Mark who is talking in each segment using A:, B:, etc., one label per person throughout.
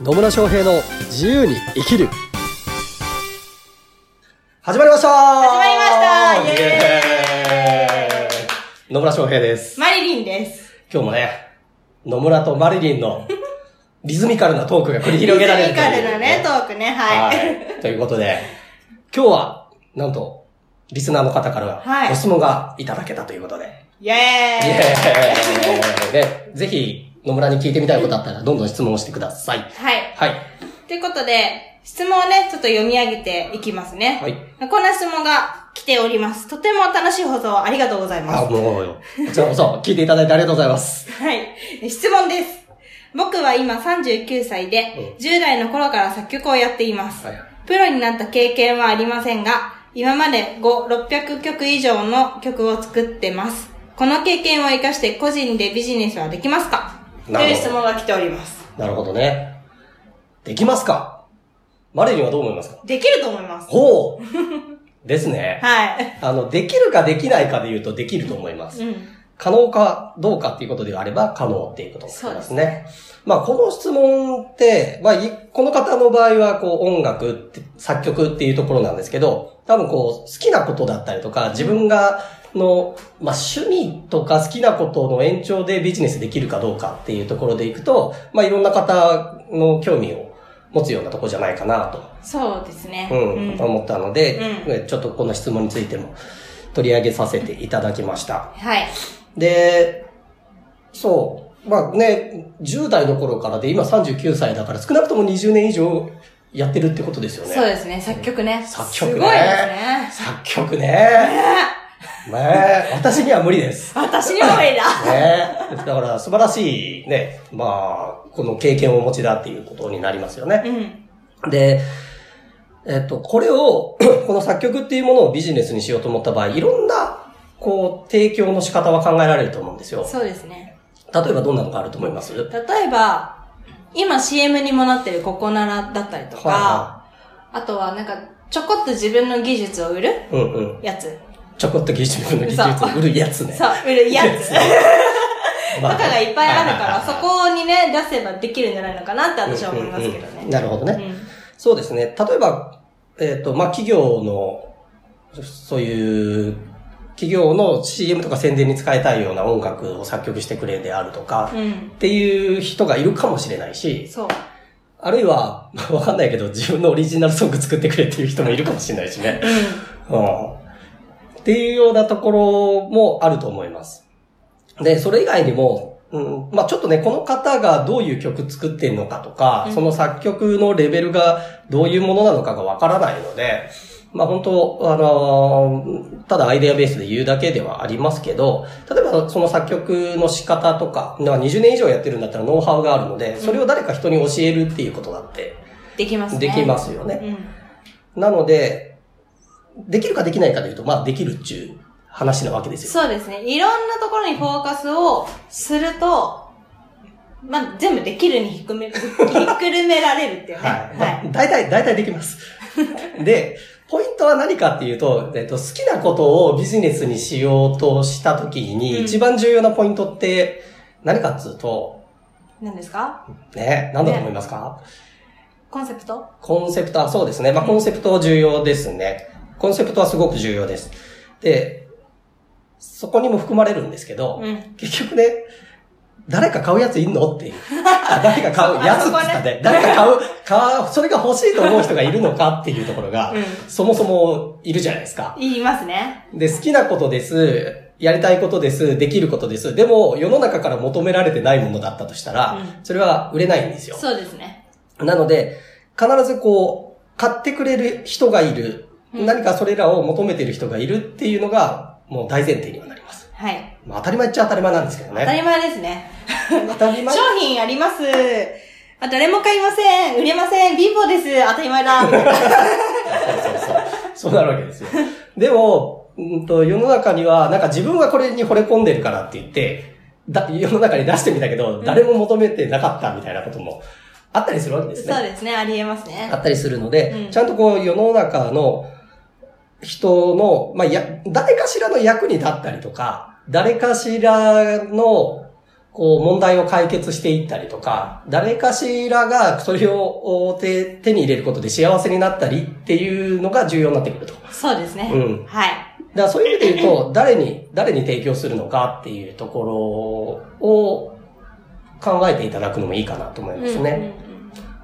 A: 野村翔平の自由に生きる始まりました
B: 始まりましたイエーイ
A: エーイ野村翔平です。
B: マリリンです。
A: 今日もね、野村とマリリンの リズミカルなトークが繰り広げられる
B: リズミカルなね、トークね、はい。
A: はい。ということで、今日は、なんと、リスナーの方から
B: はい
A: ご質問がいただけたということで。
B: イエーイ
A: イエーイで、ぜひ、野村に聞いてみたいことあったら、どんどん質問をしてください。
B: はい。
A: はい。
B: ということで、質問をね、ちょっと読み上げていきますね。
A: はい。
B: こんな質問が来ております。とても楽しい放送ありがとうございま
A: あ、
B: す。
A: もう、こちらこそ、聞いていただいてありがとうございます。
B: はい。質問です。僕は今39歳で、10代の頃から作曲をやっています。
A: はい。
B: プロになった経験はありませんが、今まで5、600曲以上の曲を作ってます。この経験を活かして個人でビジネスはできますか？という質問が来ております。
A: なるほどね。できますか？マリリンはどう思いますか？
B: できると思います。
A: ほうですね。
B: はい。
A: あの、できるかできないかで言うとできると思います。
B: うん。
A: 可能かどうかっていうことであれば可能っていうことになりますね。まあ、この質問って、まあ、いこの方の場合は、こう、音楽って、作曲っていうところなんですけど、多分こう、好きなことだったりとか、自分が、の、まあ、趣味とか好きなことの延長でビジネスできるかどうかっていうところでいくと、まあ、いろんな方の興味を持つようなところじゃないかなと
B: そうですね。
A: うん、思ったので、
B: う
A: ちょっとこの質問についても取り上げさせていただきました。
B: はい。
A: で、そう、まあね、10代の頃からで今39歳だから少なくとも20年以上やってるってことですよね。
B: そうですね。作曲ね。
A: 作曲ね
B: すごいですね。
A: 作曲ね。ね私には無理です。
B: 私にも無理だ。
A: ねだから素晴らしいね、まあ、この経験をお持ちだっていうことになりますよね。
B: うん。
A: で、えっと、これを、この作曲っていうものをビジネスにしようと思った場合、いろんな、こう、提供の仕方は考えられると思うんですよ。
B: そうですね。
A: 例えばどんなのがあると思います？
B: 例えば、今 CM にもなってるココナラだったりとか、
A: は
B: あとはなんか、ちょこっと自分の技術を売る
A: いはい。うんうん。ちょこっと技術の技術を売るやつね。
B: そう、売るやつ。
A: ま
B: とかがいっぱいあるから、そ
A: は
B: こにね、出せばできるんじゃないのかなって私は思いますけど
A: うんうんうん
B: ね。
A: なるほどね。
B: うん
A: そうですね。例えば、えっ、と、まあ、企業の、そういう、企業の CM とか宣伝に使いたいような音楽を作曲してくれであるとか、
B: うん。
A: っていう人がいるかもしれないし、
B: そう。
A: あるいは、ま あわかんないけど、自分のオリジナルソング作ってくれっていう人もいるかもしれないしね。うん。っていうようなところもあると思います。で、それ以外にも、うん、まあちょっとね、この方がどういう曲作ってるのかとか、
B: うん
A: その作曲のレベルがどういうものなのかがわからないので、まあ本当、あのーただアイデアベースで言うだけではありますけど、例えばその作曲の仕方とか、まあ20年以上やってるんだったらノウハウがあるので、それを誰か人に教えるっていうことだって
B: できますね。
A: できますよね。
B: うん。
A: なので、できるかできないかで言うと、まあできるっていう話なわけですよ。
B: そうですね。いろんなところにフォーカスをすると、まあ、全部できるにひっくめ、ひっくるめられるっていうね。
A: はい。まあ、大体、大体できます。で、ポイントは何かっていうと、えっと、好きなことをビジネスにしようとしたときに、
B: うん
A: 一番重要なポイントって何かっつうと、
B: 何ですか？
A: ね、何だと思いますか、
B: コンセプト？
A: コンセプトはそうですね。まあ、コンセプトは重要ですね。コンセプトはすごく重要です。で、そこにも含まれるんですけど、
B: うん。
A: 結局ね、誰か買うやついんのっていう。あ誰か買うやつって言ったね。誰か買う、買う、それが欲しいと思う人がいるのかっていうところが、
B: う
A: そもそもいるじゃないですか。
B: 言いますね。
A: で、好きなことです。やりたいことです。できることです。でも、世の中から求められてないものだったとしたら、
B: うん
A: それは売れないんですよ。
B: そうですね。
A: なので、必ずこう、買ってくれる人がいる。
B: うん
A: 何かそれらを求めてる人がいるっていうのが、もう大前提にはなります。
B: はい。
A: まあ、当たり前っちゃ当たり前なんですけどね。
B: 当たり前ですね。
A: 当たり前
B: 商品あります。あ、誰も買いません。売れません。貧乏です。当たり前だ。
A: そうそうそう。そうなるわけですよ。でも、うんと、世の中には、なんか自分はこれに惚れ込んでるからって言って、だ、世の中に出してみたけど、誰も求めてなかったみたいなこともあったりするわけですね。
B: そうですね。ありえますね
A: あ。ったりするので、
B: うん
A: ちゃんとこう世の中の人の、まあ、や、誰かしらの役に立ったりとか、誰かしらの、こう問題を解決していったりとか、誰かしらがそれを手手に入れることで幸せになったりっていうのが重要になってくると。
B: そうですね。
A: うん
B: はい。
A: だからそういう意味で言うと、誰に、誰に提供するのかっていうところを考えていただくのもいいかなと思いますね。
B: うんうんうん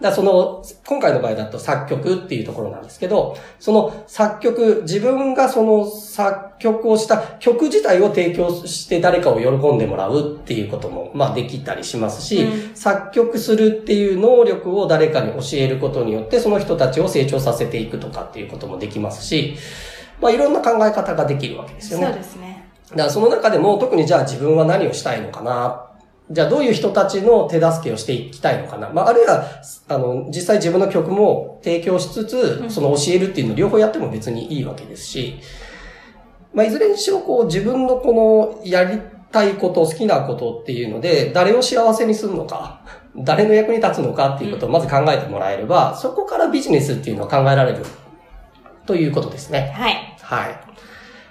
A: だその、今回の場合だと作曲っていうところなんですけど、その作曲、自分がその作曲をした曲自体を提供して誰かを喜んでもらうっていうことも、まあできたりしますし、
B: うん
A: 作曲するっていう能力を誰かに教えることによって、その人たちを成長させていくとかっていうこともできますし、まあいろんな考え方ができるわけですよね。
B: そうですね。
A: だからその中でも特にじゃあ自分は何をしたいのかな。じゃあどういう人たちの手助けをしていきたいのかな？まああるいは、あの、実際自分の曲も提供しつつ、
B: うん
A: その教えるっていうのを両方やっても別にいいわけですし、まあいずれにしろこう自分のこのやりたいこと、好きなことっていうので、誰を幸せにするのか、誰の役に立つのかっていうことをまず考えてもらえれば、そこからビジネスっていうのは考えられるということですね。
B: はい。
A: はい。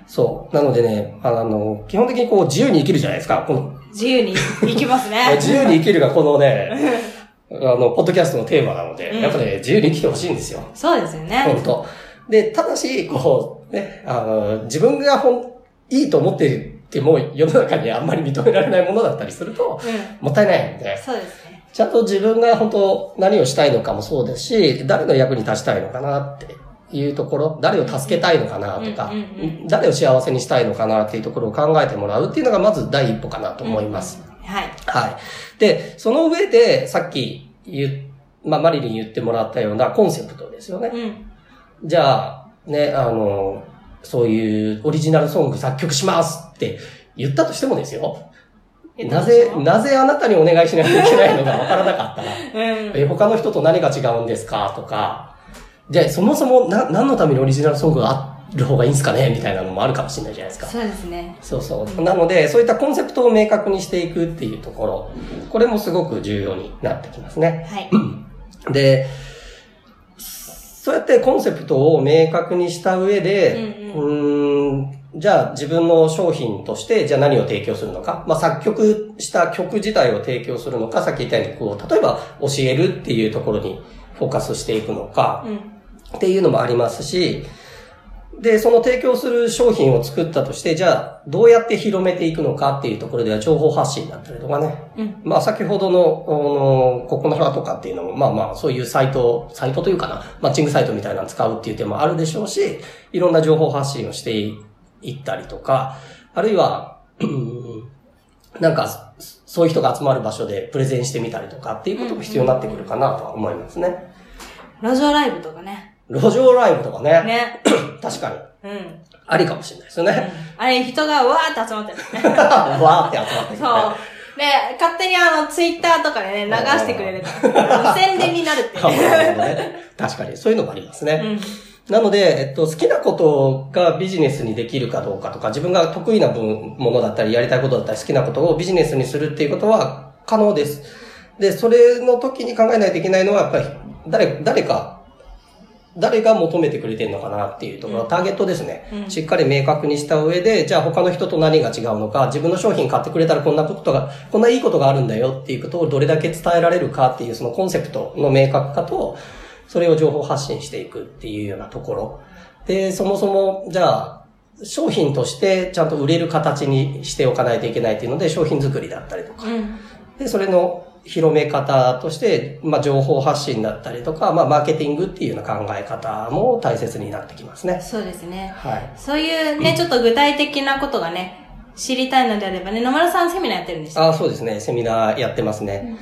A: そう。なのでね、あの、基本的にこう自由に生きるじゃないですか。この、
B: 自由に行きますね。
A: 自由に生きるがこのね、あの、ポッドキャストのテーマなので、
B: うん
A: やっぱね、自由に生きてほしいんですよ。
B: そうですよね。
A: 本当で、ただし、こう、ね、あの、自分がほん、いいと思ってても、世の中にあんまり認められないものだったりすると、
B: うん。
A: もったいないので、
B: そうですね。
A: ちゃんと自分が本当何をしたいのかもそうですし、誰の役に立ちたいのかなっていうところ、誰を助けたいのかなとか、誰を幸せにしたいのかなっていうところを考えてもらうっていうのがまず第一歩かなと思います。
B: はい。
A: はい。で、その上でさっき言、まあマリリン言ってもらったようなコンセプトですよね。
B: うん。
A: じゃあ、ね、あの、そういうオリジナルソング作曲しますって言ったとしてもですよ。なぜ、なぜあなたにお願いしなきゃいけないのかわからなかったら、
B: うん。
A: え、他の人と何が違うんですかとか、じゃあそもそもな何のためにオリジナルソングがある方がいいんですかねみたいなのもあるかもしれないじゃないですか。
B: そうですね。
A: そうそう。なので、そういったコンセプトを明確にしていくっていうところ、これもすごく重要になってきますね。
B: はい。
A: で、そうやってコンセプトを明確にした上で、
B: う
A: うーんじゃあ自分の商品として、じゃあ何を提供するのか。まあ作曲した曲自体を提供するのか、さっき言ったように、こう、例えば教えるっていうところにフォーカスしていくのか、
B: うん。
A: っていうのもありますし、で、その提供する商品を作ったとして、じゃあ、どうやって広めていくのかっていうところでは情報発信だったりとかね。
B: うん。
A: まあ、先ほどの、あの、ココナラとかっていうのも、まあまあ、そういうサイト、サイトというかな、マッチングサイトみたいなの使うっていう手もあるでしょうし、いろんな情報発信をしていったりとか、あるいは、うんなんか、そういう人が集まる場所でプレゼンしてみたりとかっていうことも必要になってくるかなとは思いますね。
B: 路上ライブとかね。
A: 路上ライブとかね。
B: ね。
A: 確かに。
B: うん。
A: ありかもしれないですよね。
B: あれ、人がわーって集まってるね。
A: わーって集まってきて。
B: そう。で、勝手にあの、ツイッターとかでね、流してくれる。宣伝になるっていう
A: ね確かに、そういうのもありますね。
B: うん。
A: なので、えっと、好きなことがビジネスにできるかどうかとか、自分が得意な分ものだったり、やりたいことだったり、好きなことをビジネスにするっていうことは可能です。で、それの時に考えないといけないのは、やっぱり、誰、誰か、誰が求めてくれてるのかなっていうところ、ターゲットですね。
B: うん
A: しっかり明確にした上で、じゃあ他の人と何が違うのか、自分の商品買ってくれたらこんなことが、こんないいことがあるんだよっていうことをどれだけ伝えられるかっていうそのコンセプトの明確化と、それを情報発信していくっていうようなところ。で、そもそも、じゃあ、商品としてちゃんと売れる形にしておかないといけないっていうので、商品作りだったりとか。
B: うん。
A: で、それの広め方として、まあ、情報発信だったりとか、まあ、マーケティングっていうような考え方も大切になってきますね。
B: そうですね。
A: はい。
B: そういうね、ちょっと具体的なことがね、知りたいのであればね、野村さんセミナーやってるんですよ。
A: あそうですね。セミナーやってますね。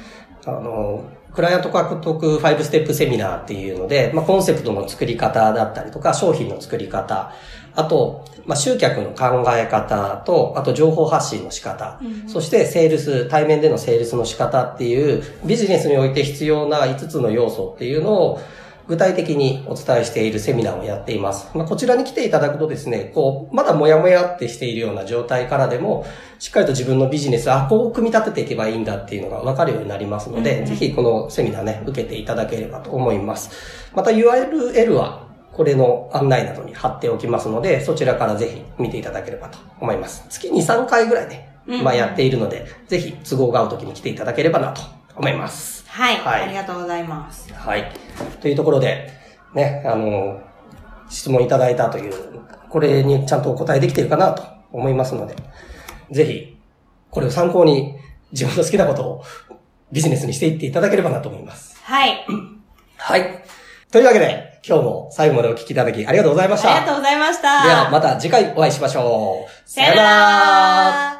A: あの、クライアント獲得5ステップセミナーっていうので、まあ、コンセプトの作り方だったりとか、商品の作り方、あと、まあ、集客の考え方と、あと情報発信の仕方、
B: うん
A: そしてセールス、対面でのセールスの仕方っていう、ビジネスにおいて必要な5つの要素っていうのを、具体的にお伝えしているセミナーをやっています。まあ、こちらに来ていただくとですね、こう、まだもやもやってしているような状態からでも、しっかりと自分のビジネス、あ、こう組み立てていけばいいんだっていうのが分かるようになりますので、
B: うん
A: ぜひこのセミナーね、受けていただければと思います。また URL は、これの案内などに貼っておきますので、そちらからぜひ見ていただければと思います。月に3回ぐらいね、
B: うん
A: まあやっているので、ぜひ都合が合う時に来ていただければなと思います。
B: はい。
A: はい
B: ありがとうございます。
A: はい。というところで、ね、あの、質問いただいたという、これにちゃんとお答えできているかなと思いますので、ぜひ、これを参考に自分の好きなことをビジネスにしていっていただければなと思います。
B: はい。
A: はい。というわけで、今日も最後までお聞きいただきありがとうございました。
B: ありがとうございました。
A: では、また次回お会いしましょう。
B: さよなら